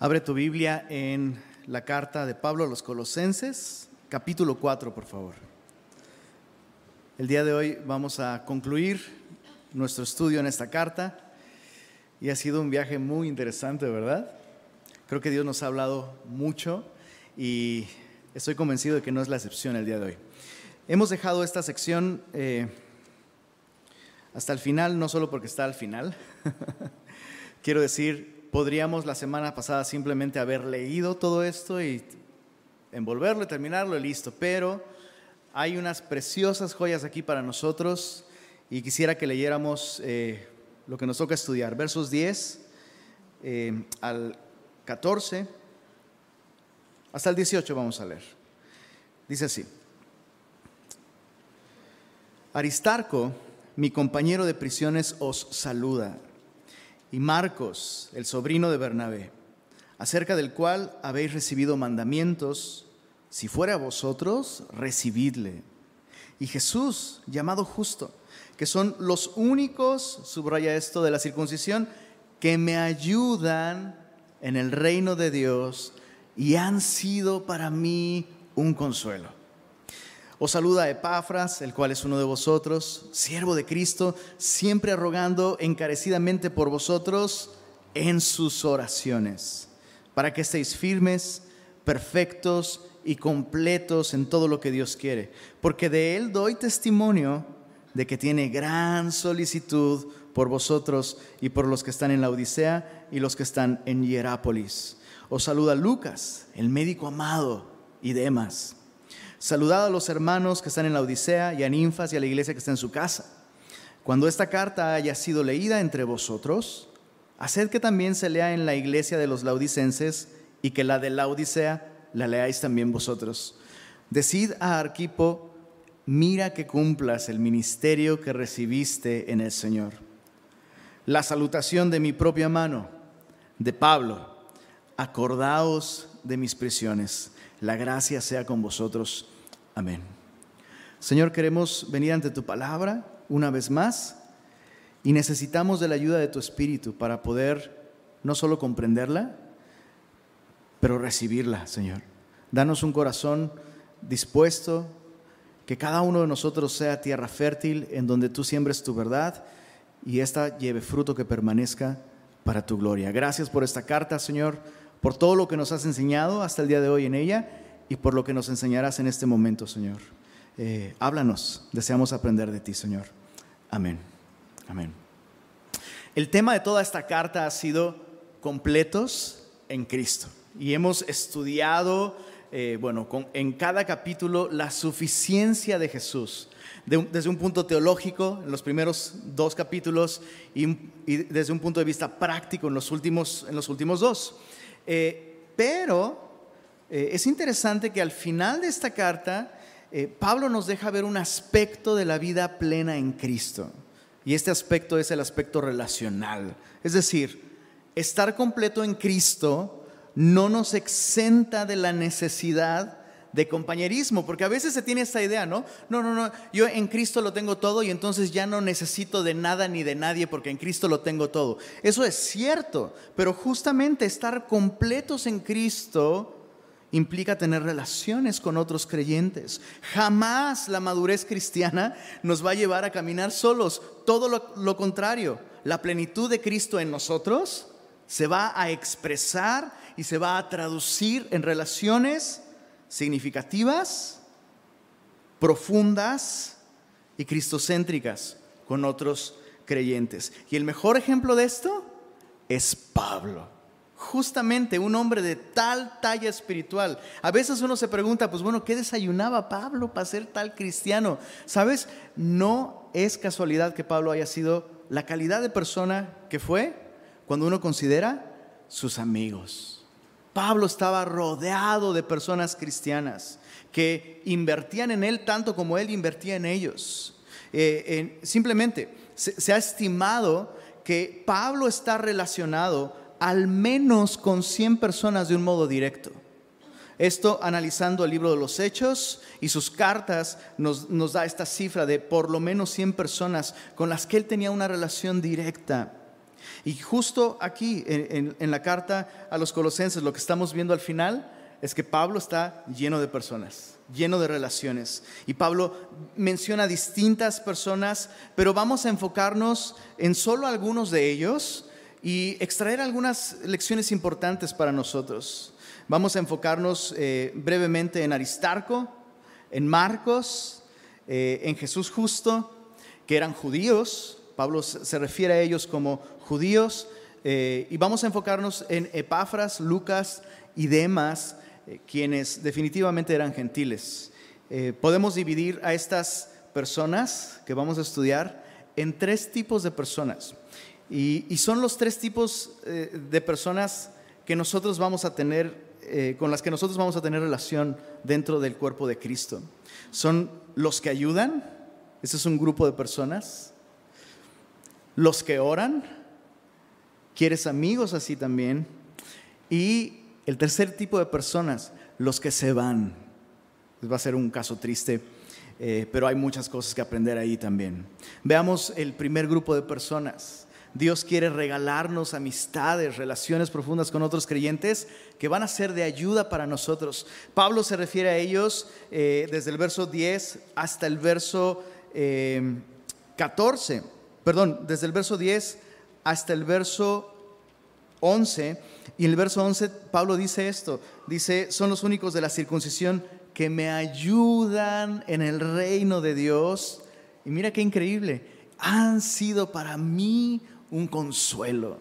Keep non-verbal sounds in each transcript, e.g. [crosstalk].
Abre tu Biblia en la carta de Pablo a los Colosenses, capítulo 4, por favor. El día de hoy vamos a concluir nuestro estudio en esta carta y ha sido un viaje muy interesante, ¿verdad? Creo que Dios nos ha hablado mucho y estoy convencido de que no es la excepción el día de hoy. Hemos dejado esta sección eh, hasta el final, no solo porque está al final, [laughs] quiero decir, podríamos la semana pasada simplemente haber leído todo esto y envolverlo y terminarlo y listo, pero hay unas preciosas joyas aquí para nosotros y quisiera que leyéramos eh, lo que nos toca estudiar, versos 10 eh, al 14, hasta el 18 vamos a leer. Dice así, Aristarco, mi compañero de prisiones, os saluda y Marcos, el sobrino de Bernabé, acerca del cual habéis recibido mandamientos, si fuera a vosotros, recibidle. Y Jesús, llamado justo, que son los únicos, subraya esto de la circuncisión, que me ayudan en el reino de Dios y han sido para mí un consuelo. Os saluda Epafras, el cual es uno de vosotros, siervo de Cristo, siempre rogando encarecidamente por vosotros en sus oraciones, para que estéis firmes, perfectos y completos en todo lo que Dios quiere. Porque de Él doy testimonio de que tiene gran solicitud por vosotros y por los que están en la Odisea y los que están en Hierápolis. Os saluda Lucas, el médico amado, y demás Saludad a los hermanos que están en la Odisea y a Ninfas y a la iglesia que está en su casa. Cuando esta carta haya sido leída entre vosotros, haced que también se lea en la iglesia de los laudicenses y que la de la Odisea la leáis también vosotros. Decid a Arquipo, mira que cumplas el ministerio que recibiste en el Señor. La salutación de mi propia mano, de Pablo, acordaos de mis prisiones. La gracia sea con vosotros. Amén. Señor, queremos venir ante tu palabra una vez más y necesitamos de la ayuda de tu Espíritu para poder no solo comprenderla, pero recibirla, Señor. Danos un corazón dispuesto, que cada uno de nosotros sea tierra fértil en donde tú siembres tu verdad y ésta lleve fruto que permanezca para tu gloria. Gracias por esta carta, Señor por todo lo que nos has enseñado hasta el día de hoy en ella y por lo que nos enseñarás en este momento, Señor. Eh, háblanos, deseamos aprender de ti, Señor. Amén. Amén. El tema de toda esta carta ha sido completos en Cristo. Y hemos estudiado, eh, bueno, en cada capítulo la suficiencia de Jesús. desde un punto teológico, en los primeros dos capítulos, y, desde un punto de vista práctico, en los últimos, en los últimos dos. Eh, pero eh, es interesante que al final de esta carta, eh, Pablo nos deja ver un aspecto de la vida plena en Cristo. Y este aspecto es el aspecto relacional. Es decir, estar completo en Cristo no nos exenta de la necesidad de compañerismo, porque a veces se tiene esta idea, ¿no? No, no, no, yo en Cristo lo tengo todo y entonces ya no necesito de nada ni de nadie porque en Cristo lo tengo todo. Eso es cierto, pero justamente estar completos en Cristo implica tener relaciones con otros creyentes. Jamás la madurez cristiana nos va a llevar a caminar solos, todo lo, lo contrario, la plenitud de Cristo en nosotros se va a expresar y se va a traducir en relaciones significativas, profundas y cristocéntricas con otros creyentes. Y el mejor ejemplo de esto es Pablo. Justamente un hombre de tal talla espiritual. A veces uno se pregunta, pues bueno, ¿qué desayunaba Pablo para ser tal cristiano? ¿Sabes? No es casualidad que Pablo haya sido la calidad de persona que fue cuando uno considera sus amigos. Pablo estaba rodeado de personas cristianas que invertían en él tanto como él invertía en ellos. Eh, simplemente se, ha estimado que Pablo está relacionado al menos con 100 personas de un modo directo. Esto analizando el libro de los Hechos y sus cartas nos, nos, da esta cifra de por lo menos 100 personas con las que él tenía una relación directa. Y justo aquí, en, la carta a los colosenses, lo que estamos viendo al final es que Pablo está lleno de personas, lleno de relaciones. Y Pablo menciona distintas personas, pero vamos a enfocarnos en solo algunos de ellos y extraer algunas lecciones importantes para nosotros. Vamos a enfocarnos eh, brevemente en Aristarco, en Marcos, eh, en Jesús justo, que eran judíos. Pablo se refiere a ellos como judíos. Eh, y vamos a enfocarnos en Epáfras, Lucas y demás, quienes definitivamente eran gentiles. podemos dividir a estas personas que vamos a estudiar en tres tipos de personas. Y, son los tres tipos eh, de personas que nosotros vamos a tener, eh, con las que nosotros vamos a tener relación dentro del cuerpo de Cristo. Son los que ayudan, ese es un grupo de personas. Los que oran, quieres amigos así también. Y el tercer tipo de personas, los que se van. Va a ser un caso triste, eh, pero hay muchas cosas que aprender ahí también. Veamos el primer grupo de personas Dios quiere regalarnos amistades, relaciones profundas con otros creyentes que van a ser de ayuda para nosotros. Pablo se refiere a ellos eh, desde el verso 10 hasta el verso 14, eh, perdón, desde el verso 10 hasta el verso 11. Y en el verso 11 Pablo dice esto, dice, son los únicos de la circuncisión que me ayudan en el reino de Dios. Y mira qué increíble, han sido para mí un consuelo.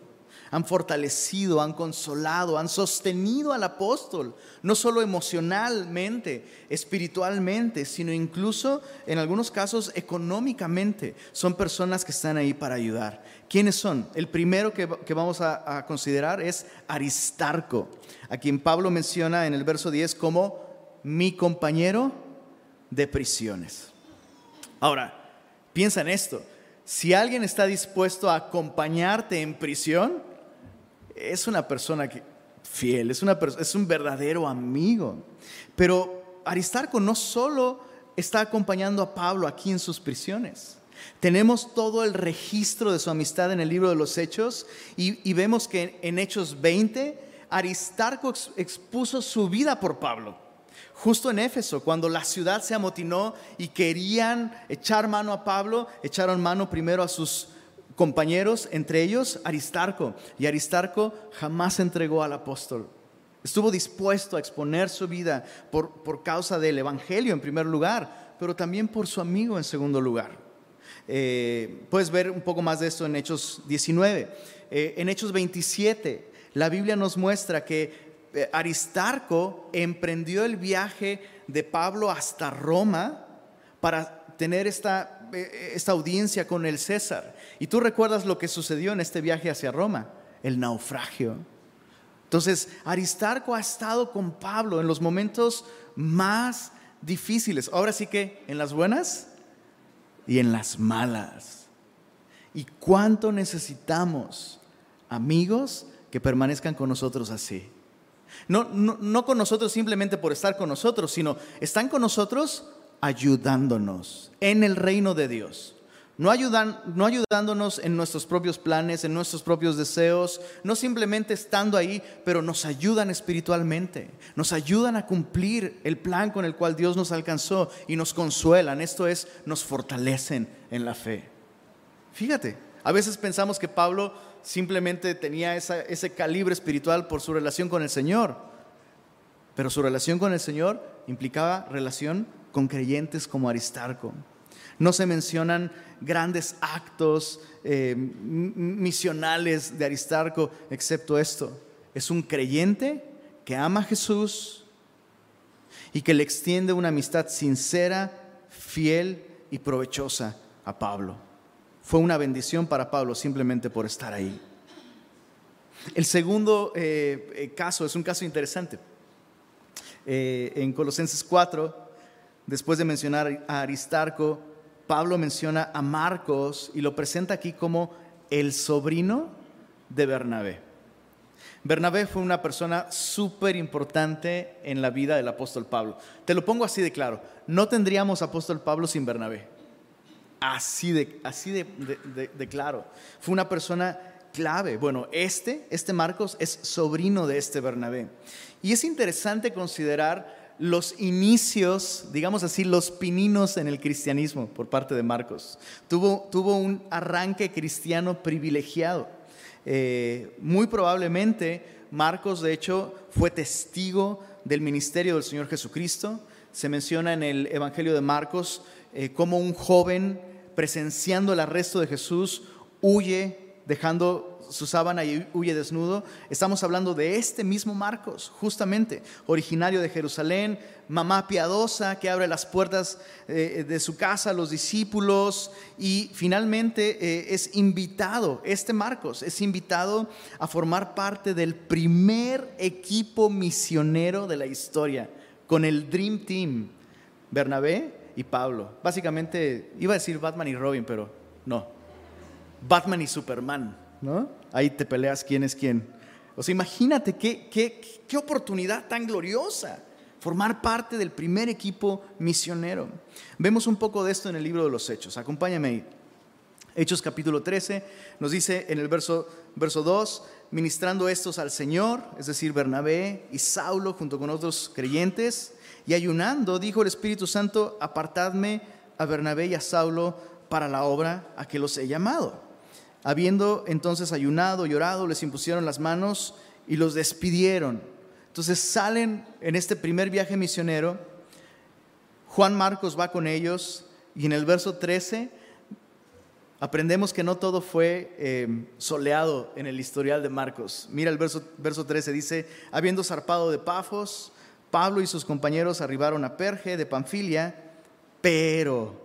Han fortalecido, han consolado, han sostenido al apóstol, no solo emocionalmente, espiritualmente, sino incluso en algunos casos económicamente. Son personas que están ahí para ayudar. ¿Quiénes son? El primero que, vamos a, a considerar es Aristarco, a quien Pablo menciona en el verso 10 como mi compañero de prisiones. Ahora, piensa en esto si alguien está dispuesto a acompañarte en prisión, es una persona fiel, es, una, es un verdadero amigo. Pero Aristarco no solo está acompañando a Pablo aquí en sus prisiones. Tenemos todo el registro de su amistad en el libro de los Hechos y, vemos que en Hechos 20 Aristarco expuso su vida por Pablo justo en Éfeso, cuando la ciudad se amotinó y querían echar mano a Pablo, echaron mano primero a sus compañeros, entre ellos Aristarco. Y Aristarco jamás entregó al apóstol. Estuvo dispuesto a exponer su vida por, por causa del Evangelio en primer lugar, pero también por su amigo en segundo lugar. Eh, puedes ver un poco más de esto en Hechos 19. Eh, en Hechos 27, la Biblia nos muestra que eh, Aristarco emprendió el viaje de Pablo hasta Roma para tener esta, esta audiencia con el César. Y tú recuerdas lo que sucedió en este viaje hacia Roma, el naufragio. Entonces, Aristarco ha estado con Pablo en los momentos más difíciles. Ahora sí que en las buenas y en las malas. ¿Y cuánto necesitamos amigos que permanezcan con nosotros así? No, con nosotros simplemente por estar con nosotros, sino están con nosotros ayudándonos en el reino de Dios. No, ayudan, no ayudándonos en nuestros propios planes, en nuestros propios deseos, no simplemente estando ahí, pero nos ayudan espiritualmente, nos ayudan a cumplir el plan con el cual Dios nos alcanzó y nos consuelan. Esto es, nos fortalecen en la fe. Fíjate, a veces pensamos que Pablo simplemente tenía ese calibre espiritual por su relación con el Señor. Pero su relación con el Señor implicaba relación con creyentes como Aristarco. No se mencionan grandes actos eh, misionales de Aristarco, excepto esto. Es un creyente que ama a Jesús y que le extiende una amistad sincera, fiel y provechosa a Pablo fue una bendición para Pablo simplemente por estar ahí. El segundo eh, eh, caso es un caso interesante. En Colosenses 4, después de mencionar a Aristarco, Pablo menciona a Marcos y lo presenta aquí como el sobrino de Bernabé. Bernabé fue una persona súper importante en la vida del apóstol Pablo. Te lo pongo así de claro, no tendríamos apóstol Pablo sin Bernabé. Así de, así de, claro. Fue una persona clave. Bueno, este, este Marcos es sobrino de este Bernabé. Y es interesante considerar los inicios, digamos así, los pininos en el cristianismo por parte de Marcos. Tuvo, tuvo un arranque cristiano privilegiado. Eh, muy probablemente Marcos, de hecho, fue testigo del ministerio del Señor Jesucristo. Se menciona en el Evangelio de Marcos eh, como un joven presenciando el arresto de Jesús huye dejando su sábana y huye desnudo. Estamos hablando de este mismo Marcos, justamente, originario de Jerusalén, mamá piadosa que abre las puertas eh, de su casa a los discípulos y finalmente eh, es invitado, este Marcos es invitado a formar parte del primer equipo misionero de la historia, con el Dream Team, Bernabé y Pablo. Básicamente, iba a decir Batman y Robin, pero no, Batman y Superman, ¿no? Ahí te peleas quién es quién. O sea, imagínate qué, qué, qué oportunidad tan gloriosa formar parte del primer equipo misionero. Vemos un poco de esto en el libro de los Hechos. Acompáñame ahí. Hechos capítulo 13 nos dice en el verso, verso 2, ministrando estos al Señor, es decir, Bernabé y Saulo junto con otros creyentes, y ayunando, dijo el Espíritu Santo, apartadme a Bernabé y a Saulo para la obra a que los he llamado. Habiendo entonces ayunado, llorado, les impusieron las manos y los despidieron. Entonces salen en este primer viaje misionero. Juan Marcos va con ellos y en el verso 13 aprendemos que no todo fue eh, soleado en el historial de Marcos. Mira el verso, verso 13, dice, habiendo zarpado de Pafos, Pablo y sus compañeros arribaron a Perge de Panfilia, pero,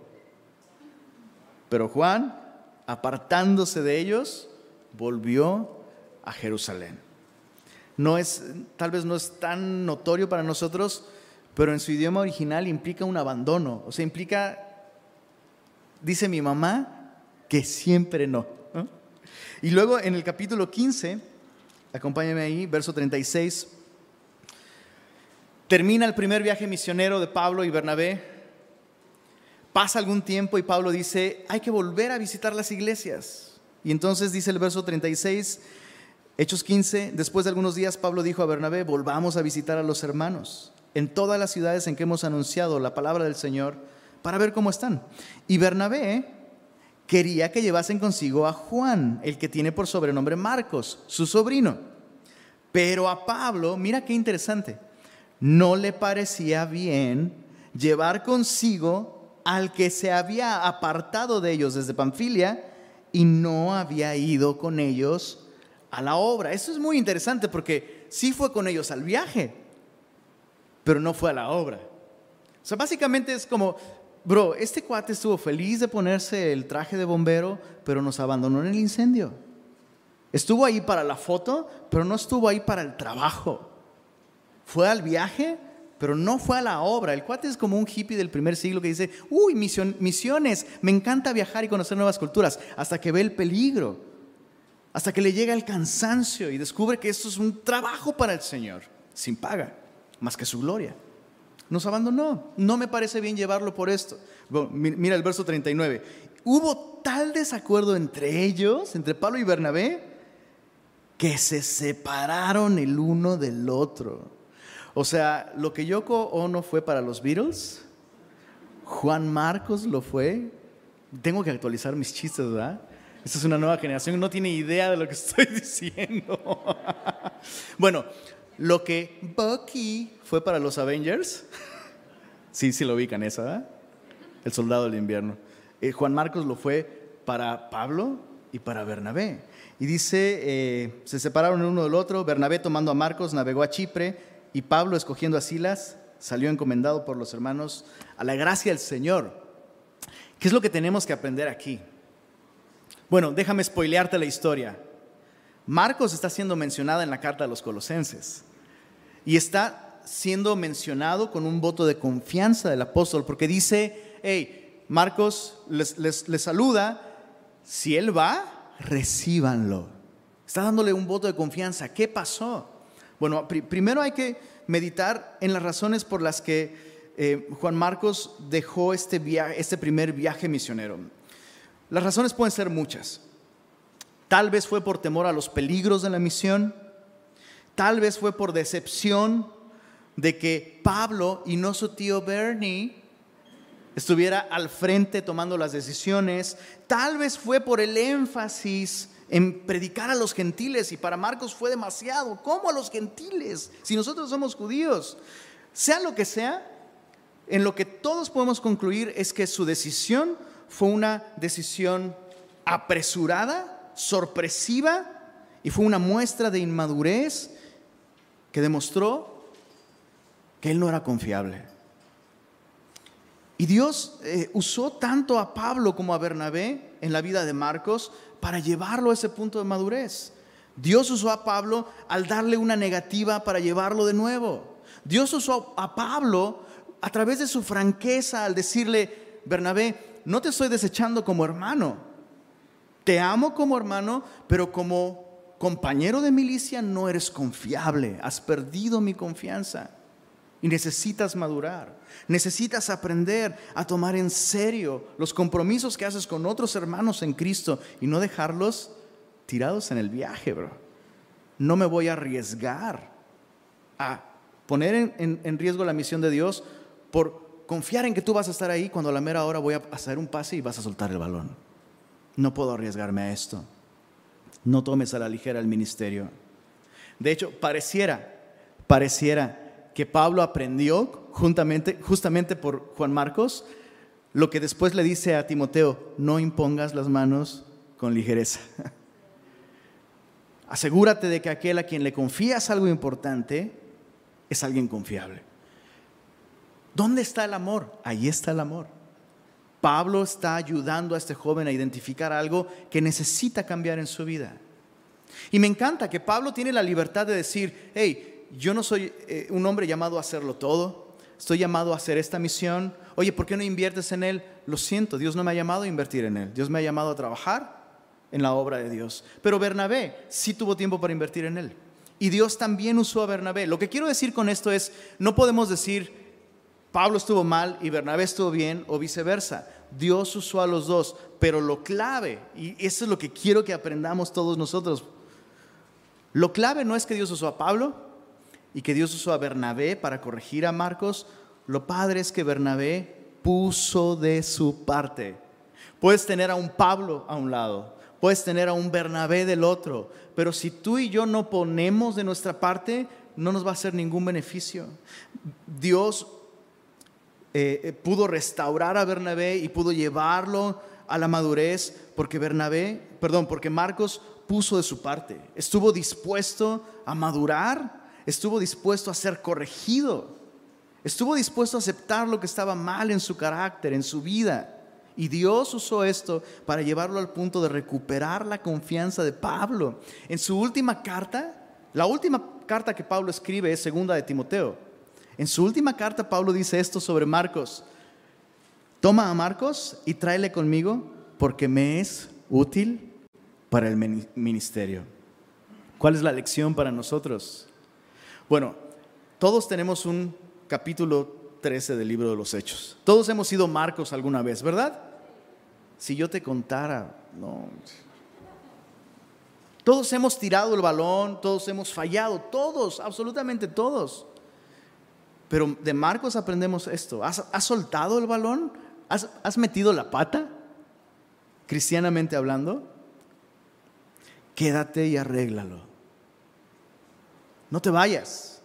pero Juan apartándose de ellos, volvió a Jerusalén. No tal vez no es tan notorio para nosotros, pero en su idioma original implica un abandono, o sea, implica, dice mi mamá, que siempre no. Y luego en el capítulo 15, acompáñame ahí, verso 36, termina el primer viaje misionero de Pablo y Bernabé Pasa algún tiempo y Pablo dice, hay que volver a visitar las iglesias. Y entonces dice el verso 36, Hechos 15, después de algunos días Pablo dijo a Bernabé, volvamos a visitar a los hermanos en todas las ciudades en que hemos anunciado la palabra del Señor para ver cómo están. Y Bernabé quería que llevasen consigo a Juan, el que tiene por sobrenombre Marcos, su sobrino. Pero a Pablo, mira qué interesante, no le parecía bien llevar consigo al que se había apartado de ellos desde Panfilia y no había ido con ellos a la obra. Eso es muy interesante porque sí fue con ellos al viaje, pero no fue a la obra. O sea, básicamente es como, bro, este cuate estuvo feliz de ponerse el traje de bombero, pero nos abandonó en el incendio. Estuvo ahí para la foto, pero no estuvo ahí para el trabajo. Fue al viaje, pero no fue a la obra. El cuate es como un hippie del primer siglo que dice, uy, misiones, me encanta viajar y conocer nuevas culturas, hasta que ve el peligro, hasta que le llega el cansancio y descubre que esto es un trabajo para el Señor, sin paga, más que su gloria. Nos abandonó. No me parece bien llevarlo por esto. mira el verso 39. Hubo tal desacuerdo entre ellos, entre Pablo y Bernabé, que se separaron el uno del otro. O sea, lo que Yoko Ono fue para los Beatles, Juan Marcos lo fue. Tengo que actualizar mis chistes, ¿verdad? Esta es una nueva generación, no tiene idea de lo que [laughs] estoy diciendo. [laughs] bueno, lo que Bucky fue para los Avengers, [laughs] sí, sí lo ubican esa, ¿verdad? El soldado del invierno. Eh, Juan Marcos lo fue para Pablo y para Bernabé. Y dice, eh, se separaron el uno del otro, Bernabé tomando a Marcos navegó a Chipre, y Pablo, escogiendo a Silas, salió encomendado por los hermanos a la gracia del Señor. ¿Qué es lo que tenemos que aprender aquí? Bueno, déjame spoilearte la historia. Marcos está siendo mencionada en la carta de los colosenses y está siendo mencionado con un voto de confianza del apóstol porque dice, hey, Marcos les, les saluda, si él va, recíbanlo. Está dándole un voto de confianza. ¿Qué pasó? Bueno, primero hay que meditar en las razones por las que eh, Juan Marcos dejó este, este primer viaje misionero. Las razones pueden ser muchas. Tal vez fue por temor a los peligros de la misión. Tal vez fue por decepción de que Pablo y no su tío Bernie estuviera al frente tomando las decisiones. Tal vez fue por el énfasis en predicar a los gentiles y para Marcos fue demasiado. ¿Cómo a los gentiles? Si nosotros somos judíos. Sea lo que sea, en lo que todos podemos concluir es que su decisión fue una decisión apresurada, sorpresiva y fue una muestra de inmadurez que demostró que él no era confiable. Y Dios eh, usó tanto a Pablo como a Bernabé en la vida de Marcos para llevarlo a ese punto de madurez. Dios usó a Pablo al darle una negativa para llevarlo de nuevo. Dios usó a Pablo a través de su franqueza al decirle, Bernabé, no te estoy desechando como hermano. Te amo como hermano, pero como compañero de milicia no eres confiable. Has perdido mi confianza y necesitas madurar. Necesitas aprender a tomar en serio los compromisos que haces con otros hermanos en Cristo y no dejarlos tirados en el viaje, bro. No me voy a arriesgar a poner en, riesgo la misión de Dios por confiar en que tú vas a estar ahí cuando a la mera hora voy a hacer un pase y vas a soltar el balón. No puedo arriesgarme a esto. No tomes a la ligera el ministerio. De hecho, pareciera, pareciera que Pablo aprendió juntamente, justamente por Juan Marcos, lo que después le dice a Timoteo, no impongas las manos con ligereza. [laughs] Asegúrate de que aquel a quien le confías algo importante es alguien confiable. ¿Dónde está el amor? Ahí está el amor. Pablo está ayudando a este joven a identificar algo que necesita cambiar en su vida. Y me encanta que Pablo tiene la libertad de decir, hey, yo no soy eh, un hombre llamado a hacerlo todo, estoy llamado a hacer esta misión. Oye, ¿por qué no inviertes en él? Lo siento, Dios no me ha llamado a invertir en él, Dios me ha llamado a trabajar en la obra de Dios. Pero Bernabé sí tuvo tiempo para invertir en él. Y Dios también usó a Bernabé. Lo que quiero decir con esto es, no podemos decir, Pablo estuvo mal y Bernabé estuvo bien o viceversa. Dios usó a los dos, pero lo clave, y eso es lo que quiero que aprendamos todos nosotros, lo clave no es que Dios usó a Pablo, y que Dios usó a Bernabé para corregir a Marcos, lo padre es que Bernabé puso de su parte. Puedes tener a un Pablo a un lado, puedes tener a un Bernabé del otro, pero si tú y yo no ponemos de nuestra parte, no nos va a hacer ningún beneficio. Dios eh, eh, pudo restaurar a Bernabé y pudo llevarlo a la madurez porque Bernabé, perdón, porque Marcos puso de su parte, estuvo dispuesto a madurar estuvo dispuesto a ser corregido, estuvo dispuesto a aceptar lo que estaba mal en su carácter, en su vida. Y Dios usó esto para llevarlo al punto de recuperar la confianza de Pablo. En su última carta, la última carta que Pablo escribe es segunda de Timoteo. En su última carta Pablo dice esto sobre Marcos. Toma a Marcos y tráele conmigo porque me es útil para el ministerio. ¿Cuál es la lección para nosotros? Bueno, todos tenemos un capítulo 13 del libro de los Hechos. Todos hemos sido Marcos alguna vez, ¿verdad? Si yo te contara, no. Todos hemos tirado el balón, todos hemos fallado, todos, absolutamente todos. Pero de Marcos aprendemos esto. ¿Has, soltado el balón? ¿Has, ¿Has metido la pata? Cristianamente hablando. Quédate y arréglalo. No te vayas.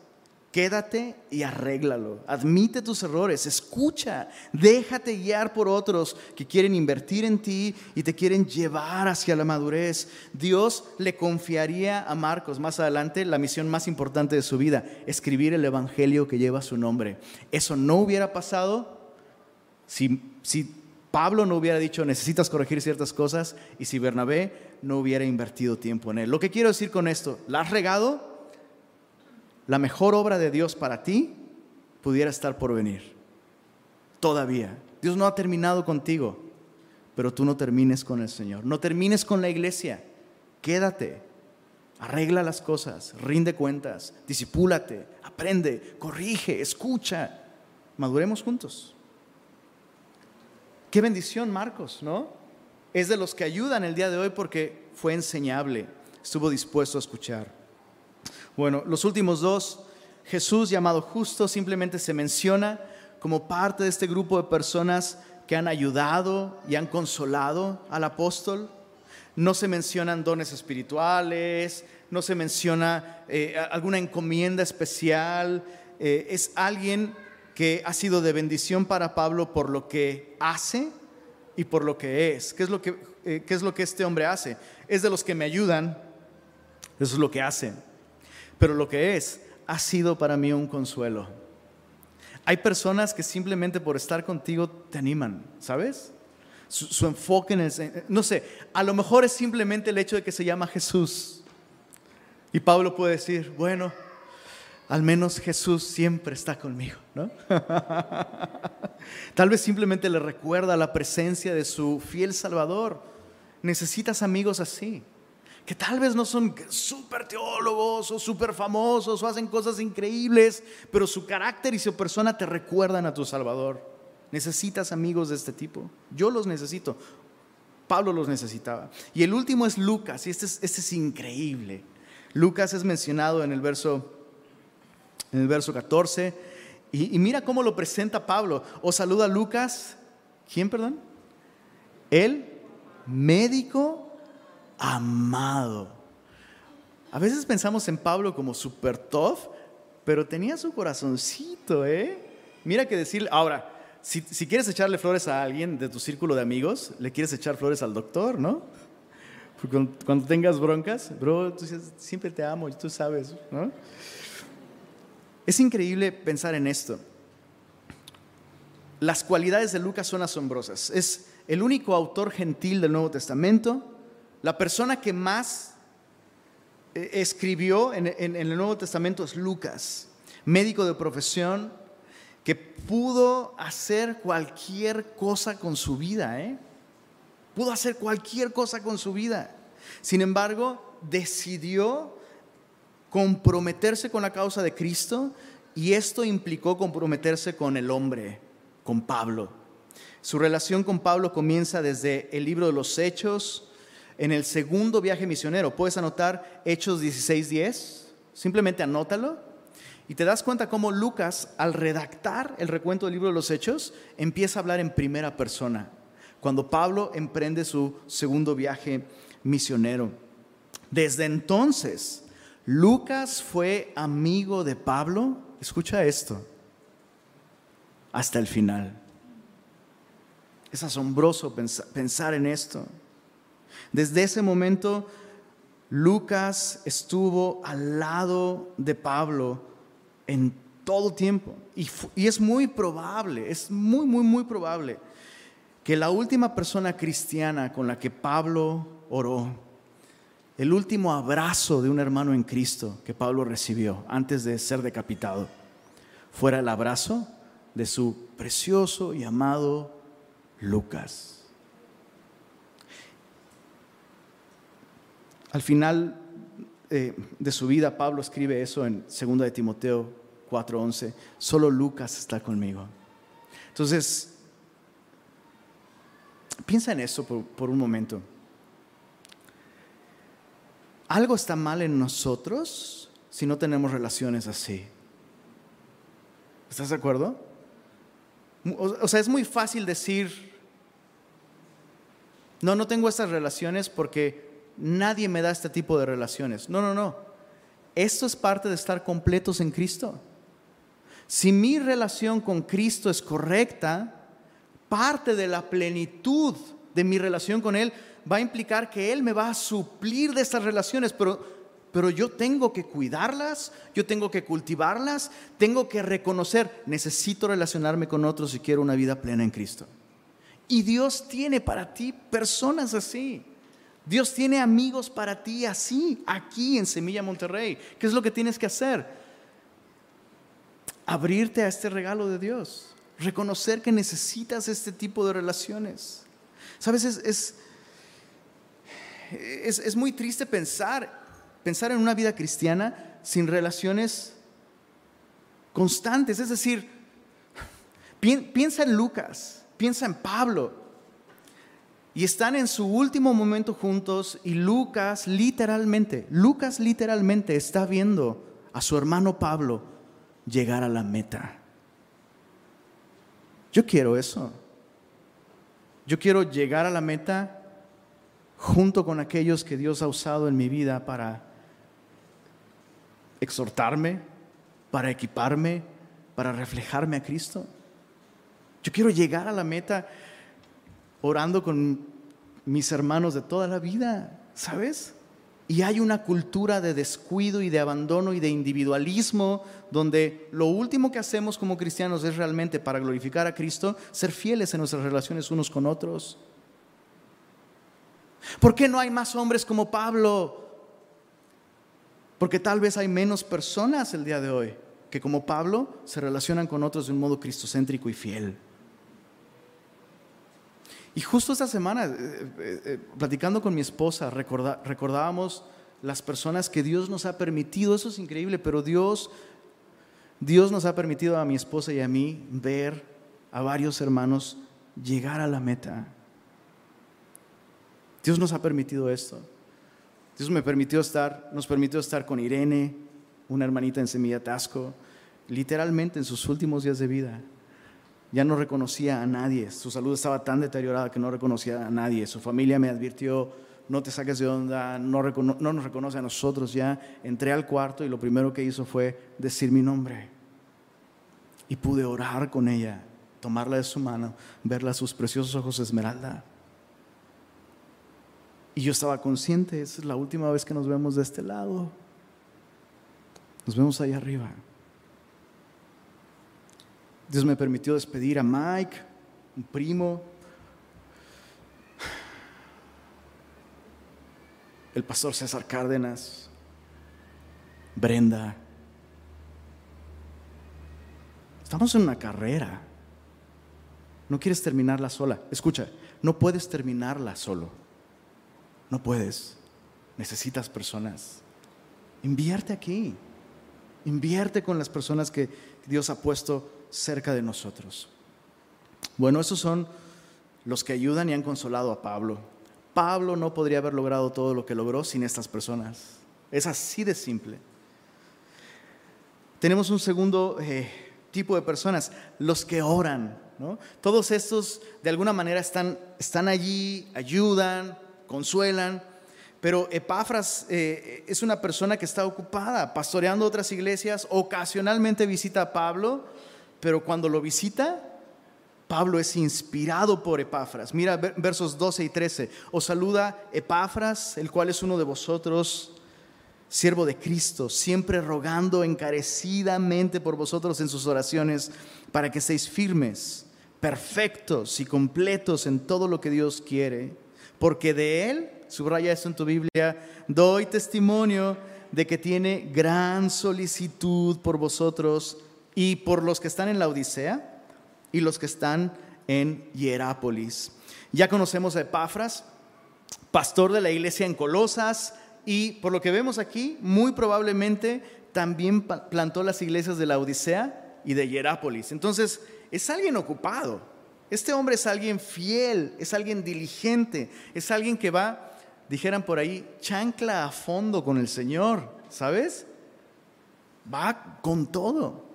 Quédate y arréglalo. Admite tus errores. Escucha. Déjate guiar por otros que quieren invertir en ti y te quieren llevar hacia la madurez. Dios le confiaría a Marcos más adelante la misión más importante de su vida, escribir el evangelio que lleva su nombre. Eso no hubiera pasado si, si Pablo no hubiera dicho necesitas corregir ciertas cosas y si Bernabé no hubiera invertido tiempo en él. Lo que quiero decir con esto, ¿la has regado? La mejor obra de Dios para ti pudiera estar por venir. Todavía. Dios no ha terminado contigo, pero tú no termines con el Señor. No termines con la iglesia. Quédate. Arregla las cosas, rinde cuentas, disipúlate, aprende, corrige, escucha. Maduremos juntos. Qué bendición, Marcos, ¿no? Es de los que ayudan el día de hoy porque fue enseñable, estuvo dispuesto a escuchar. Bueno, los últimos dos, Jesús llamado justo simplemente se menciona como parte de este grupo de personas que han ayudado y han consolado al apóstol. No se mencionan dones espirituales, no se menciona eh, alguna encomienda especial. Eh, es alguien que ha sido de bendición para Pablo por lo que hace y por lo que es. ¿Qué es lo que, eh, qué es lo que este hombre hace? Es de los que me ayudan, eso es lo que hace. Pero lo que es ha sido para mí un consuelo. Hay personas que simplemente por estar contigo te animan, ¿sabes? Su, enfoque en el... No sé, a lo mejor es simplemente el hecho de que se llama Jesús. Y Pablo puede decir, bueno, al menos Jesús siempre está conmigo, ¿no? [laughs] Tal vez simplemente le recuerda la presencia de su fiel Salvador. Necesitas amigos así, que tal vez no son súper teólogos o súper famosos o hacen cosas increíbles, pero su carácter y su persona te recuerdan a tu Salvador. Necesitas amigos de este tipo. Yo los necesito. Pablo los necesitaba. Y el último es Lucas, y este es, este es increíble. Lucas es mencionado en el verso en el verso 14. Y, mira cómo lo presenta Pablo. O saluda Lucas. ¿Quién, perdón? El médico amado. A veces pensamos en Pablo como super tough, pero tenía su corazoncito, ¿eh? Mira que decir, ahora, si, quieres echarle flores a alguien de tu círculo de amigos, le quieres echar flores al doctor, ¿no? Cuando, tengas broncas, bro, tú siempre te amo y tú sabes, ¿no? Es increíble pensar en esto. Las cualidades de Lucas son asombrosas. Es el único autor gentil del Nuevo Testamento, la persona que más eh, escribió en, el Nuevo Testamento es Lucas, médico de profesión, que pudo hacer cualquier cosa con su vida, ¿eh? Pudo hacer cualquier cosa con su vida. Sin embargo, decidió comprometerse con la causa de Cristo y esto implicó comprometerse con el hombre, con Pablo. Su relación con Pablo comienza desde el libro de los Hechos, en el segundo viaje misionero. Puedes anotar Hechos 16:10, simplemente anótalo. Y te das cuenta cómo Lucas, al redactar el recuento del libro de los Hechos, empieza a hablar en primera persona, cuando Pablo emprende su segundo viaje misionero. Desde entonces, Lucas fue amigo de Pablo, escucha esto, hasta el final. Es asombroso pensar en esto. Desde ese momento, Lucas estuvo al lado de Pablo en todo tiempo. Y, es muy probable, es muy, muy, muy probable que la última persona cristiana con la que Pablo oró el último abrazo de un hermano en Cristo que Pablo recibió antes de ser decapitado fuera el abrazo de su precioso y amado Lucas. Al final eh, de su vida, Pablo escribe eso en 2 de Timoteo 4:11, solo Lucas está conmigo. Entonces, piensa en eso por un momento algo está mal en nosotros si no tenemos relaciones así. ¿Estás de acuerdo? O sea, es muy fácil decir, no, no tengo estas relaciones porque nadie me da este tipo de relaciones. No, no, no. Esto es parte de estar completos en Cristo. Si mi relación con Cristo es correcta, parte de la plenitud de mi relación con Él va a implicar que Él me va a suplir de estas relaciones, pero, pero yo tengo que cuidarlas, yo tengo que cultivarlas, tengo que reconocer, necesito relacionarme con otros si quiero una vida plena en Cristo. Y Dios tiene para ti personas así. Dios tiene amigos para ti así, aquí en Semilla Monterrey. ¿Qué es lo que tienes que hacer? Abrirte a este regalo de Dios. Reconocer que necesitas este tipo de relaciones. Sabes, es es, muy triste pensar, pensar en una vida cristiana sin relaciones constantes. Es decir, piensa en Lucas, piensa en Pablo. Y están en su último momento juntos y Lucas literalmente, Lucas literalmente está viendo a su hermano Pablo llegar a la meta. Yo quiero eso. Yo quiero llegar a la meta junto con aquellos que Dios ha usado en mi vida para exhortarme, para equiparme, para reflejarme a Cristo. Yo quiero llegar a la meta orando con mis hermanos de toda la vida, ¿sabes? Y hay una cultura de descuido y de abandono y de individualismo donde lo último que hacemos como cristianos es realmente para glorificar a Cristo, ser fieles en nuestras relaciones unos con otros. ¿Por qué no hay más hombres como Pablo? Porque tal vez hay menos personas el día de hoy que como Pablo se relacionan con otros de un modo cristocéntrico y fiel. Y justo esta semana, eh, eh, eh, platicando con mi esposa, recordábamos las personas que Dios nos ha permitido, eso es increíble, pero Dios, Dios nos ha permitido a mi esposa y a mí ver a varios hermanos llegar a la meta. Dios nos ha permitido esto. Dios me permitió estar, nos permitió estar con Irene, una hermanita en Semilla Tasco, literalmente en sus últimos días de vida. Ya no reconocía a nadie, su salud estaba tan deteriorada que no reconocía a nadie. Su familia me advirtió, no te saques de onda, no, no nos reconoce a nosotros ya. Entré al cuarto y lo primero que hizo fue decir mi nombre. Y pude orar con ella, tomarla de su mano, verla sus preciosos ojos esmeralda. Y yo estaba consciente, esa es la última vez que nos vemos de este lado. Nos vemos ahí arriba. Dios me permitió despedir a Mike, un primo, el pastor César Cárdenas, Brenda. Estamos en una carrera. No quieres terminarla sola. Escucha, no puedes terminarla solo. No puedes. Necesitas personas. Invierte aquí. Invierte con las personas que Dios ha puesto cerca de nosotros. Bueno, esos son los que ayudan y han consolado a Pablo. Pablo no podría haber logrado todo lo que logró sin estas personas. Es así de simple. Tenemos un segundo eh, tipo de personas, los que oran. Todos estos de alguna manera están, están allí, ayudan, consuelan. Pero Epafras eh, es una persona que está ocupada pastoreando otras iglesias, ocasionalmente visita a Pablo, pero cuando lo visita, Pablo es inspirado por Epafras. Mira versos 12 y 13. Os saluda Epafras, el cual es uno de vosotros, siervo de Cristo, siempre rogando encarecidamente por vosotros en sus oraciones, para que seáis firmes, perfectos y completos en todo lo que Dios quiere porque de Él, subraya esto en tu Biblia, doy testimonio de que tiene gran solicitud por vosotros y por los que están en la Odisea y los que están en Hierápolis. Ya conocemos a Epafras, pastor de la iglesia en Colosas, y por lo que vemos aquí, muy probablemente también plantó las iglesias de la Odisea y de Hierápolis. Entonces, es alguien ocupado. Este hombre es alguien fiel, es alguien diligente, es alguien que va, dijeran por ahí, chancla a fondo con el Señor, ¿sabes? Va con todo.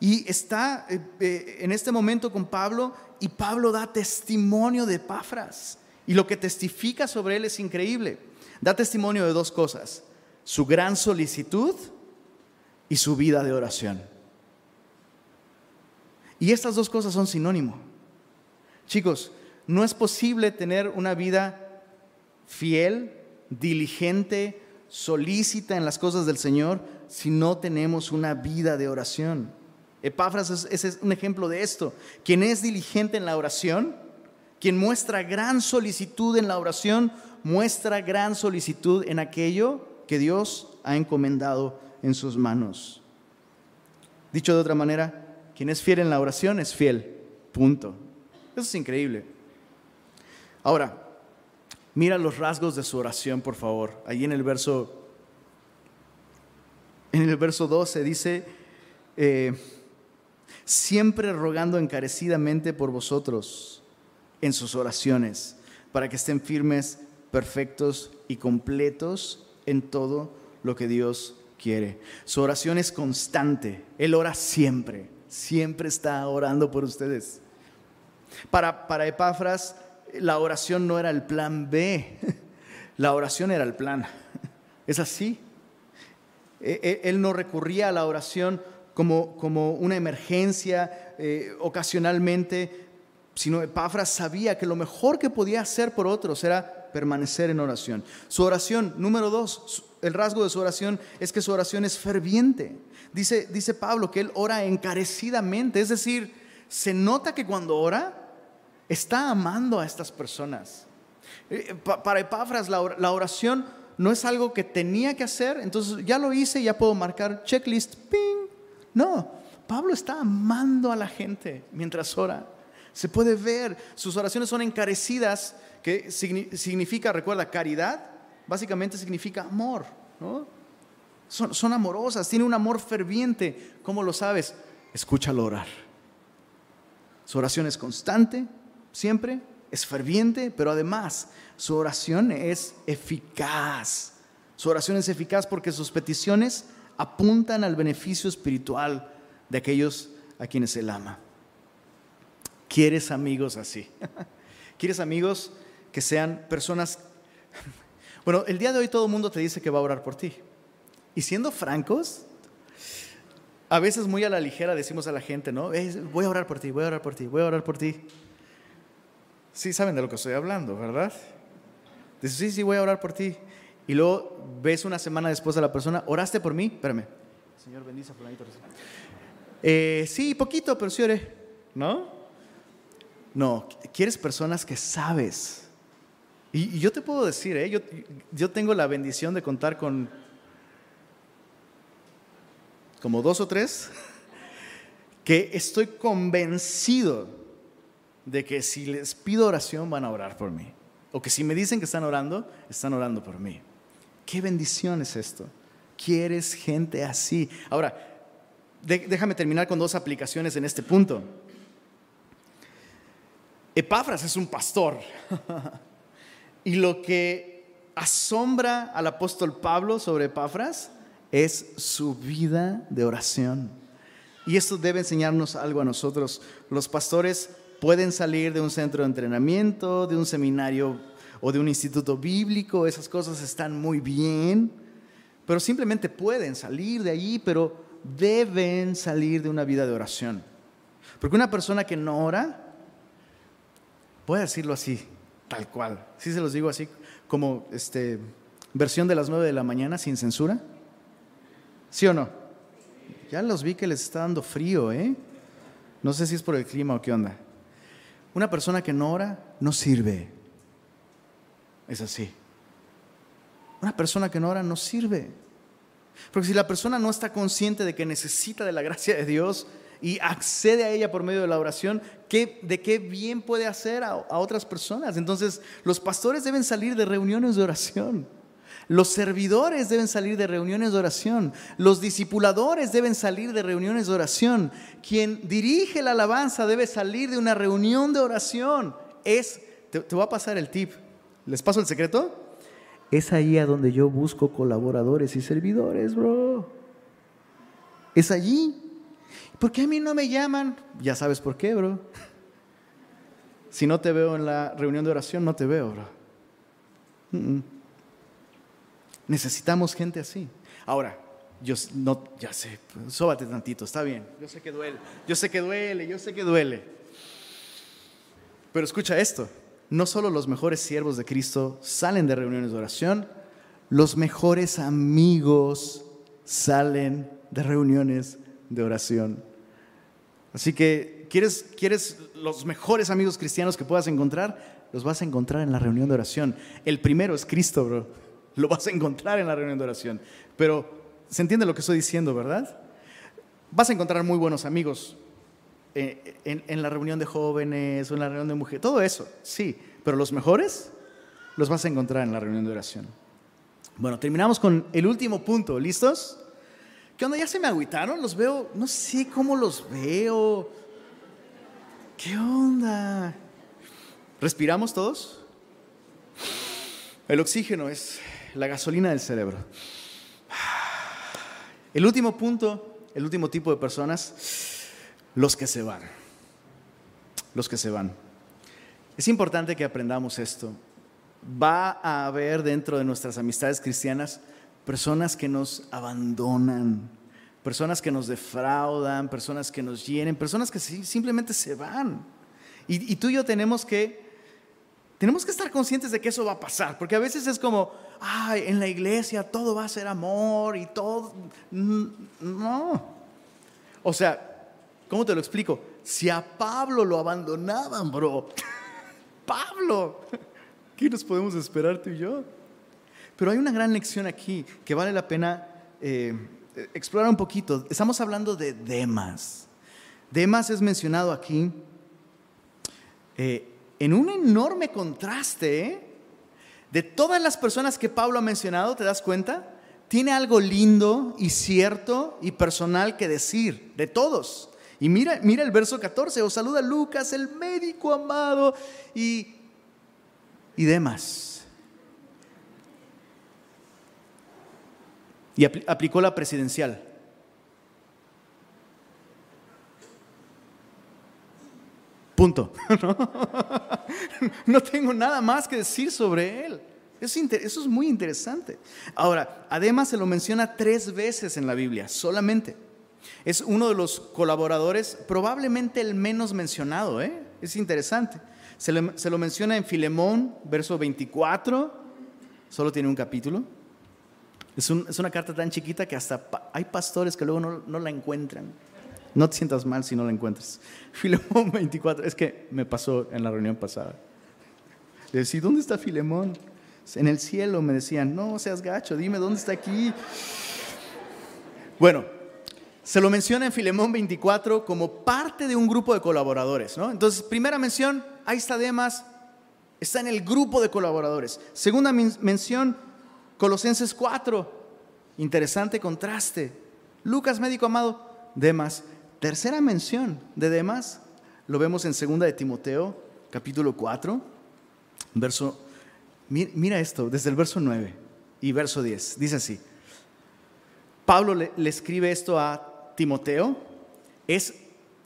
Y está eh, eh, en este momento con Pablo y Pablo da testimonio de Pafras. Y lo que testifica sobre él es increíble. Da testimonio de dos cosas, su gran solicitud y su vida de oración. Y estas dos cosas son sinónimo. Chicos, no es posible tener una vida fiel, diligente, solícita en las cosas del Señor si no tenemos una vida de oración. Epáfras es, un ejemplo de esto. Quien es diligente en la oración, quien muestra gran solicitud en la oración, muestra gran solicitud en aquello que Dios ha encomendado en sus manos. Dicho de otra manera, quien es fiel en la oración es fiel. Punto. Eso es increíble. Ahora, mira los rasgos de su oración, por favor. Ahí en el verso, en el verso 12 dice, eh, siempre rogando encarecidamente por vosotros en sus oraciones. para que estén firmes, perfectos y completos en todo lo que Dios quiere. Su oración es constante. Él ora siempre. Siempre está orando por ustedes. Para, para Epafras, la oración no era el plan B. [laughs] La oración era el plan. [laughs] Es así. E, e, él no recurría a la oración como, como una emergencia eh, ocasionalmente, sino Epafras sabía que lo mejor que podía hacer por otros era permanecer en oración. Su oración, número dos, el rasgo de su oración es que su oración es ferviente. Dice, dice Pablo que él ora encarecidamente, es decir, se nota que cuando ora está amando a estas personas. Eh, para Epafras la oración no es algo que tenía que hacer, entonces ya lo hice, ya puedo marcar checklist, ping. No, Pablo está amando a la gente mientras ora. Se puede ver, sus oraciones son encarecidas, que significa, recuerda, caridad, básicamente significa amor. Son, son amorosas, tiene un amor ferviente. ¿Cómo lo sabes? Escúchalo orar. Su oración es constante, siempre, es ferviente, pero además su oración es eficaz. Su oración es eficaz porque sus peticiones apuntan al beneficio espiritual de aquellos a quienes Él ama. ¿Quieres amigos así? [laughs] ¿Quieres amigos que sean personas... [laughs] Bueno, el día de hoy todo el mundo te dice que va a orar por ti. Y siendo francos, a veces muy a la ligera decimos a la gente, ¿no? voy a orar por ti, voy a orar por ti, voy a orar por ti. Sí saben de lo que estoy hablando, ¿verdad? Dices, sí, sí, voy a orar por ti. Y luego ves una semana después a la persona, ¿oraste por mí? Espérame. Señor, bendice a fulanito. Eh, sí, poquito, pero sí oré. ¿No? No, quieres personas que sabes. Y, yo te puedo decir, ¿eh? yo, yo tengo la bendición de contar con como dos o tres [laughs] que estoy convencido de que si les pido oración van a orar por mí. O que si me dicen que están orando, están orando por mí. Qué bendición es esto. Quieres gente así. Ahora, déjame terminar con dos aplicaciones en este punto. Epafras es un pastor. [laughs] y lo que asombra al apóstol Pablo sobre Epafras es su vida de oración. Y esto debe enseñarnos algo a nosotros. Los pastores pueden salir de un centro de entrenamiento, de un seminario o de un instituto bíblico, esas cosas están muy bien, pero simplemente pueden salir de allí, pero deben salir de una vida de oración. Porque una persona que no ora, voy a decirlo así, tal cual, si se los digo así, como este, versión de las nueve de la mañana sin censura, ¿sí o no? Ya los vi que les está dando frío, ¿eh? No sé si es por el clima o qué onda. Una persona que no ora no sirve. Es así. Una persona que no ora no sirve. Porque si la persona no está consciente de que necesita de la gracia de Dios y accede a ella por medio de la oración, ¿qué, ¿de qué bien puede hacer a, a otras personas? Entonces, los pastores deben salir de reuniones de oración. Los servidores deben salir de reuniones de oración. Los discipuladores deben salir de reuniones de oración. Quien dirige la alabanza debe salir de una reunión de oración. Es, te, te voy a pasar el tip. ¿Les paso el secreto? Es ahí a donde yo busco colaboradores y servidores, bro. Es allí. ¿Por qué a mí no me llaman? Ya sabes por qué, bro. Si no te veo en la reunión de oración, no te veo, bro. Necesitamos gente así. Ahora, yo no, ya sé, sóbate tantito, está bien. Yo sé que duele, yo sé que duele, yo sé que duele. Pero escucha esto no solo los mejores siervos de Cristo salen de reuniones de oración, los mejores amigos salen de reuniones de oración. Así que, ¿quieres, ¿quieres los mejores amigos cristianos que puedas encontrar? Los vas a encontrar en la reunión de oración. El primero es Cristo, bro. Lo vas a encontrar en la reunión de oración. Pero, ¿se entiende lo que estoy diciendo, verdad? Vas a encontrar muy buenos amigos, eh, en, la reunión de jóvenes o en la reunión de mujeres, todo eso, sí, pero los mejores los vas a encontrar en la reunión de oración. Bueno, terminamos con el último punto, ¿listos? ¿Qué onda? ¿Ya se me agüitaron? Los veo, no sé cómo los veo. ¿Qué onda? ¿Respiramos todos? El oxígeno es la gasolina del cerebro. El último punto, el último tipo de personas, los que se van. Los que se van. Es importante que aprendamos esto. Va a haber dentro de nuestras amistades cristianas personas que nos abandonan, personas que nos defraudan, personas que nos hieren, personas que simplemente se van. Y, tú y yo tenemos que, tenemos que estar conscientes de que eso va a pasar, porque a veces es como, ay, en la iglesia todo va a ser amor y todo. No. O sea, ¿cómo te lo explico? Si a Pablo lo abandonaban, bro. [laughs] Pablo, ¿qué nos podemos esperar tú y yo? Pero hay una gran lección aquí que vale la pena eh, explorar un poquito. Estamos hablando de Demas. Demas es mencionado aquí eh, en un enorme contraste ¿eh? de todas las personas que Pablo ha mencionado, ¿te das cuenta? Tiene algo lindo y cierto y personal que decir, de todos. Y mira, mira el verso 14, os saluda Lucas, el médico amado, y, y demás. y aplicó la presidencial. Punto. [laughs] no tengo nada más que decir sobre él. Eso es muy interesante. Ahora, además se lo menciona tres veces en la Biblia, solamente. Es uno de los colaboradores, probablemente el menos mencionado. ¿eh? Es interesante. Se, se lo menciona en Filemón, verso 24, solo tiene un capítulo. Es, una carta tan chiquita que hasta hay pastores que luego no, la encuentran. No te sientas mal si no la encuentras. [laughs] Filemón 24, es que me pasó en la reunión pasada. Le decía, ¿dónde está Filemón? En el cielo me decían, no seas gacho, dime dónde está aquí. Bueno, se lo menciona en Filemón 24 como parte de un grupo de colaboradores. ¿no? Entonces, primera mención, ahí está Demas, está en el grupo de colaboradores. Segunda mención, Colosenses 4, interesante contraste. Lucas, médico amado, Demas. Tercera mención de Demas, lo vemos en 2 de Timoteo, capítulo 4, verso, mira esto, desde el verso 9 y verso 10, dice así. Pablo le, le escribe esto a Timoteo, es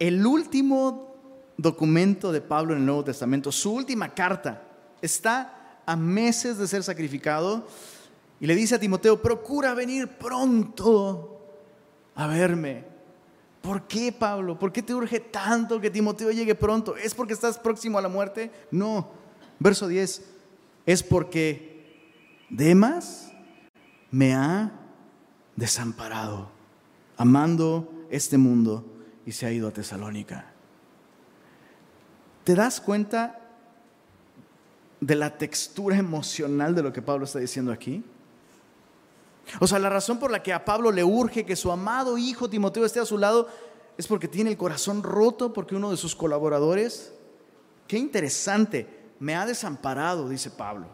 el último documento de Pablo en el Nuevo Testamento, su última carta, está a meses de ser sacrificado y le dice a Timoteo, procura venir pronto a verme. ¿Por qué, Pablo? ¿Por qué te urge tanto que Timoteo llegue pronto? ¿Es porque estás próximo a la muerte? No. Verso 10, es porque Demas me ha desamparado, amando este mundo y se ha ido a Tesalónica. ¿Te das cuenta de la textura emocional de lo que Pablo está diciendo aquí? O sea, la razón por la que a Pablo le urge que su amado hijo Timoteo esté a su lado es porque tiene el corazón roto, porque uno de sus colaboradores, qué interesante, me ha desamparado, dice Pablo.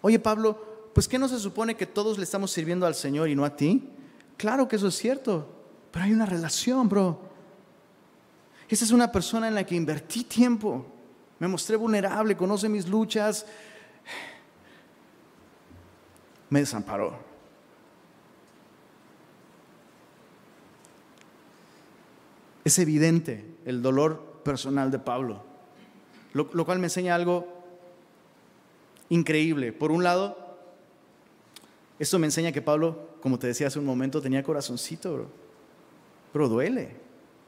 Oye Pablo, pues ¿qué no se supone que todos le estamos sirviendo al Señor y no a ti? Claro que eso es cierto, pero hay una relación, bro. Esa es una persona en la que invertí tiempo, me mostré vulnerable, conoce mis luchas, me desamparó. Es evidente el dolor personal de Pablo, lo, cual me enseña algo increíble. Por un lado, esto me enseña que Pablo, como te decía hace un momento, tenía corazoncito, bro. Pero duele,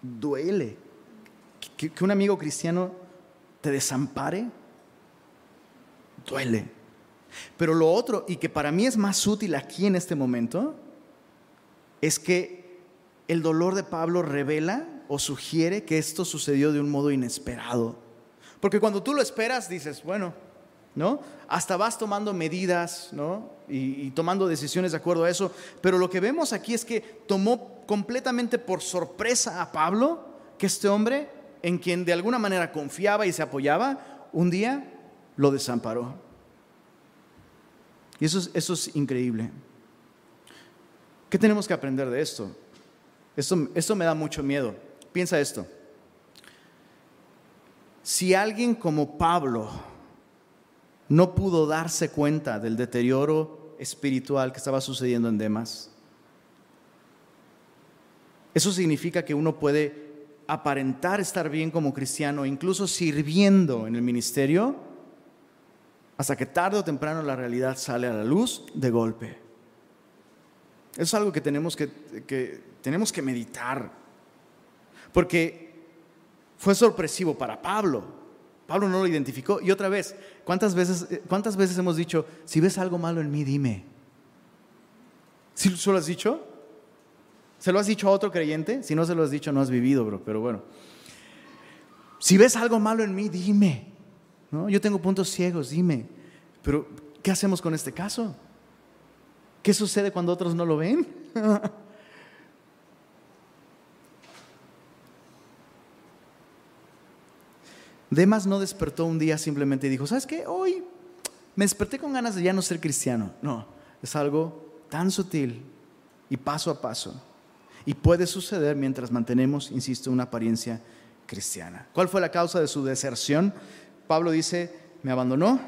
duele. Que, que un amigo cristiano te desampare, duele. Pero lo otro, y que para mí es más útil aquí en este momento, es que el dolor de Pablo revela o sugiere que esto sucedió de un modo inesperado. Porque cuando tú lo esperas, dices, bueno, ¿no? Hasta vas tomando medidas, ¿no? Y, tomando decisiones de acuerdo a eso. Pero lo que vemos aquí es que tomó completamente por sorpresa a Pablo que este hombre, en quien de alguna manera confiaba y se apoyaba, un día lo desamparó. Y eso es, eso es increíble. ¿Qué tenemos que aprender de esto? Esto, esto me da mucho miedo. Piensa esto. Si alguien como Pablo no pudo darse cuenta del deterioro espiritual que estaba sucediendo en Demas. Eso significa que uno puede aparentar estar bien como cristiano, incluso sirviendo en el ministerio, hasta que tarde o temprano la realidad sale a la luz de golpe. Eso es algo que tenemos que, que tenemos que meditar, porque fue sorpresivo para Pablo. Pablo no lo identificó. Y otra vez, ¿cuántas veces, cuántas veces hemos dicho, si ves algo malo en mí, dime? ¿Sí lo has dicho? ¿Se lo has dicho a otro creyente? Si no se lo has dicho, no has vivido, bro. Pero bueno. Si ves algo malo en mí, dime. ¿No? Yo tengo puntos ciegos, dime. Pero, ¿qué hacemos con este caso? ¿Qué sucede cuando otros no lo ven? [laughs] Demas no despertó un día simplemente y dijo, ¿sabes qué? Hoy me desperté con ganas de ya no ser cristiano. No, es algo tan sutil y paso a paso. Y puede suceder mientras mantenemos, insisto, una apariencia cristiana. ¿Cuál fue la causa de su deserción? Pablo dice, me abandonó,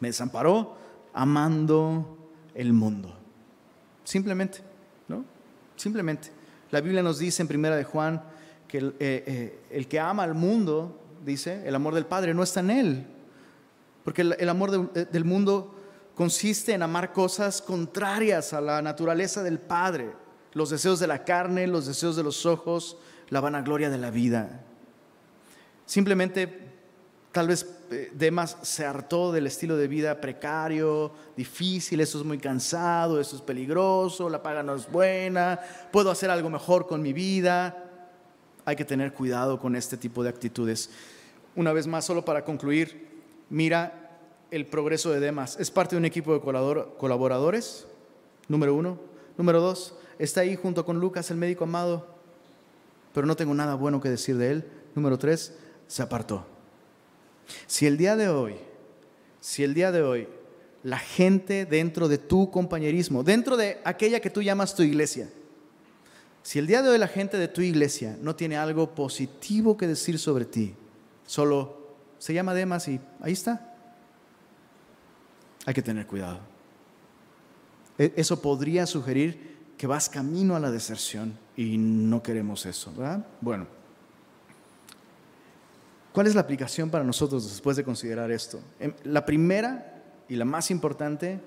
me desamparó, amando el mundo. Simplemente, ¿no? Simplemente. La Biblia nos dice en Primera de Juan que el, eh, eh, el que ama al mundo dice, el amor del Padre no está en él. Porque el, amor eh, del mundo consiste en amar cosas contrarias a la naturaleza del Padre. Los deseos de la carne, los deseos de los ojos, la vanagloria de la vida. Simplemente, tal vez eh, Demas se hartó del estilo de vida precario, difícil, eso es muy cansado, eso es peligroso, la paga no es buena, puedo hacer algo mejor con mi vida hay que tener cuidado con este tipo de actitudes. Una vez más, solo para concluir, mira el progreso de Demas. Es parte de un equipo de colaboradores, número uno. Número dos, está ahí junto con Lucas, el médico amado, pero no tengo nada bueno que decir de él. Número tres, se apartó. Si el día de hoy, si el día de hoy, la gente dentro de tu compañerismo, dentro de aquella que tú llamas tu iglesia, si el día de hoy la gente de tu iglesia no tiene algo positivo que decir sobre ti, solo se llama Demas y ahí está, hay que tener cuidado. E, eso podría sugerir que vas camino a la deserción y no queremos eso, ¿verdad? Bueno, ¿cuál es la aplicación para nosotros después de considerar esto? Em, la primera y la más importante,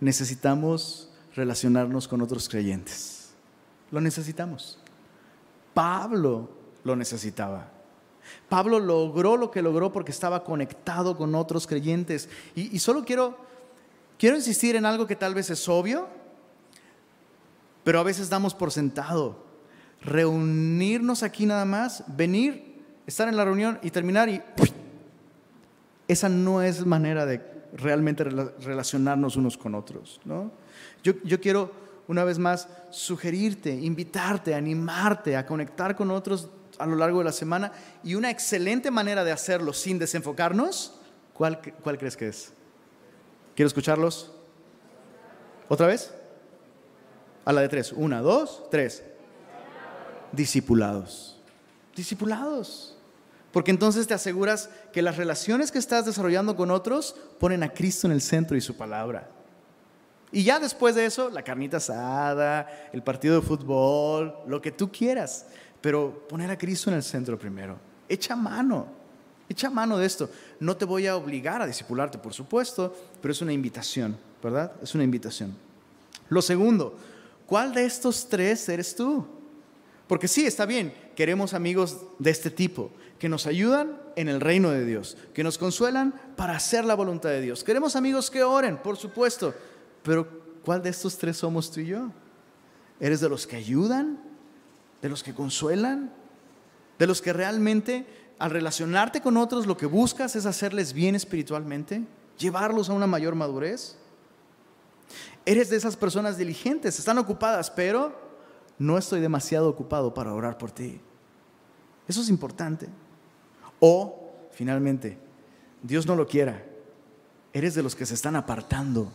necesitamos relacionarnos con otros creyentes. Lo necesitamos. Pablo lo necesitaba. Pablo logró lo que logró porque estaba conectado con otros creyentes. Y, solo quiero, quiero insistir en algo que tal vez es obvio, pero a veces damos por sentado. Reunirnos aquí nada más, venir, estar en la reunión y terminar y... Esa no es manera de realmente relacionarnos unos con otros. ¿no? Yo, yo quiero una vez más, sugerirte, invitarte, animarte a conectar con otros a lo largo de la semana. Y una excelente manera de hacerlo sin desenfocarnos, ¿cuál, cuál crees que es? ¿Quiero escucharlos? ¿Otra vez? A la de tres. Una, dos, tres. Discipulados. Discipulados. Porque entonces te aseguras que las relaciones que estás desarrollando con otros ponen a Cristo en el centro y su palabra. Y ya después de eso, la carnita asada, el partido de fútbol, lo que tú quieras. Pero poner a Cristo en el centro primero. Echa mano, echa mano de esto. No te voy a obligar a discipularte, por supuesto, pero es una invitación, ¿verdad? Es una invitación. Lo segundo, ¿cuál de estos tres eres tú? Porque sí, está bien, queremos amigos de este tipo, que nos ayudan en el reino de Dios, que nos consuelan para hacer la voluntad de Dios. Queremos amigos que oren, por supuesto, pero ¿cuál de estos tres somos tú y yo? ¿Eres de los que ayudan? ¿De los que consuelan? ¿De los que realmente al relacionarte con otros lo que buscas es hacerles bien espiritualmente? ¿Llevarlos a una mayor madurez? Eres de esas personas diligentes, están ocupadas, pero no estoy demasiado ocupado para orar por ti. Eso es importante. O, finalmente, Dios no lo quiera, eres de los que se están apartando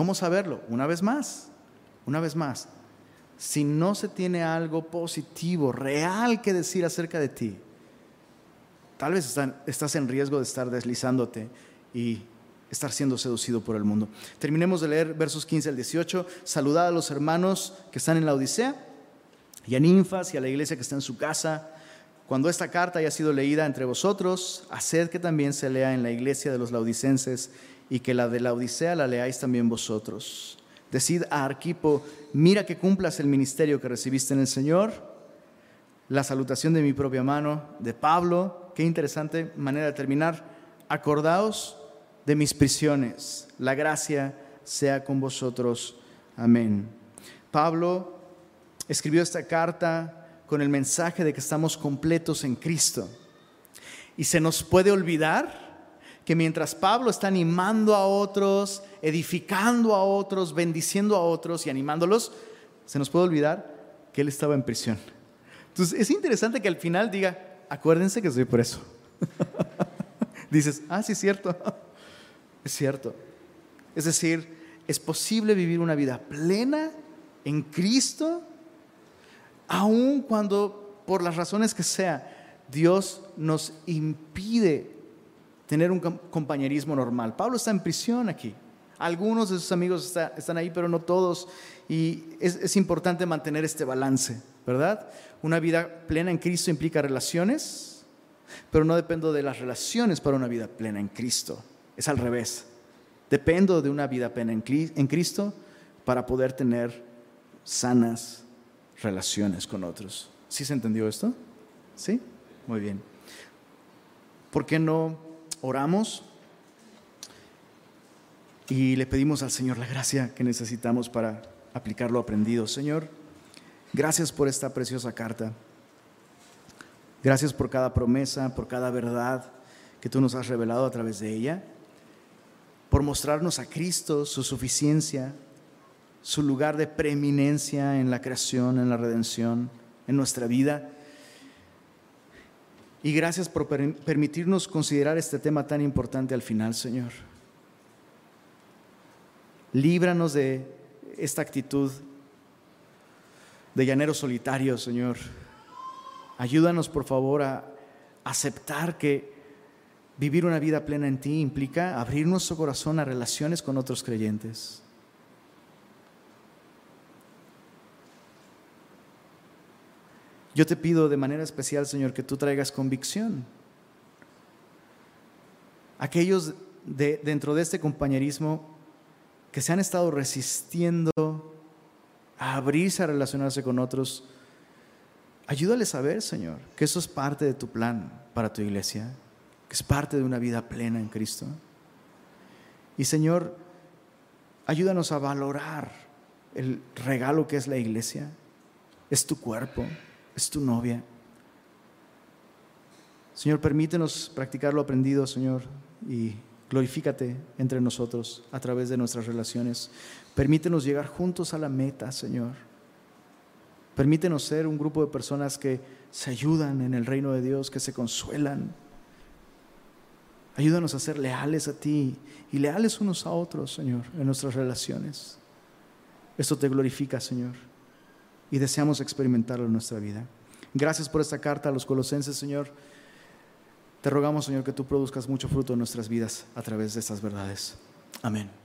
¿Cómo saberlo? Una vez más, una vez más, si no se tiene algo positivo, real que decir acerca de ti, tal vez estás en riesgo de estar deslizándote y estar siendo seducido por el mundo. Terminemos de leer versos 15 al 18. Saludad a los hermanos que están en la Odisea y a Ninfas y a la iglesia que está en su casa. Cuando esta carta haya sido leída entre vosotros, haced que también se lea en la iglesia de los laudicenses y que la de la Odisea la leáis también vosotros. Decid a Arquipo, mira que cumplas el ministerio que recibiste en el Señor. La salutación de mi propia mano, de Pablo, qué interesante manera de terminar. Acordaos de mis prisiones. La gracia sea con vosotros. Amén. Pablo escribió esta carta con el mensaje de que estamos completos en Cristo. Y se nos puede olvidar que mientras Pablo está animando a otros, edificando a otros, bendiciendo a otros y animándolos, se nos puede olvidar que él estaba en prisión. Entonces es interesante que al final diga, acuérdense que estoy preso. [laughs] Dices, ah, sí, es cierto. [laughs] Es cierto. Es decir, es posible vivir una vida plena en Cristo, aun cuando por las razones que sea, Dios nos impide tener un compañerismo normal. Pablo está en prisión aquí. Algunos de sus amigos están ahí, pero no todos. Y es, es importante mantener este balance, ¿verdad? Una vida plena en Cristo implica relaciones, pero no dependo de las relaciones para una vida plena en Cristo. Es al revés. Dependo de una vida plena en Cristo para poder tener sanas relaciones con otros. ¿Sí se entendió esto? ¿Sí? Muy bien. ¿Por qué no oramos y le pedimos al Señor la gracia que necesitamos para aplicar lo aprendido? Señor, gracias por esta preciosa carta. Gracias por cada promesa, por cada verdad que tú nos has revelado a través de ella por mostrarnos a Cristo, su suficiencia, su lugar de preeminencia en la creación, en la redención, en nuestra vida. Y gracias por permitirnos considerar este tema tan importante al final, Señor. Líbranos de esta actitud de llanero solitario, Señor. Ayúdanos, por favor, a aceptar que Vivir una vida plena en ti implica abrir nuestro corazón a relaciones con otros creyentes. Yo te pido de manera especial, Señor, que tú traigas convicción. Aquellos de, dentro de este compañerismo que se han estado resistiendo a abrirse a relacionarse con otros, ayúdales a ver, Señor, que eso es parte de tu plan para tu iglesia que es parte de una vida plena en Cristo. Y Señor, ayúdanos a valorar el regalo que es la iglesia. Es tu cuerpo, es tu novia. Señor, permítenos practicar lo aprendido, Señor, y glorifícate entre nosotros a través de nuestras relaciones. Permítenos llegar juntos a la meta, Señor. Permítenos ser un grupo de personas que se ayudan en el reino de Dios, que se consuelan Ayúdanos a ser leales a ti y leales unos a otros, Señor, en nuestras relaciones. Esto te glorifica, Señor, y deseamos experimentarlo en nuestra vida. Gracias por esta carta a los colosenses, Señor. Te rogamos, Señor, que tú produzcas mucho fruto en nuestras vidas a través de estas verdades. Amén.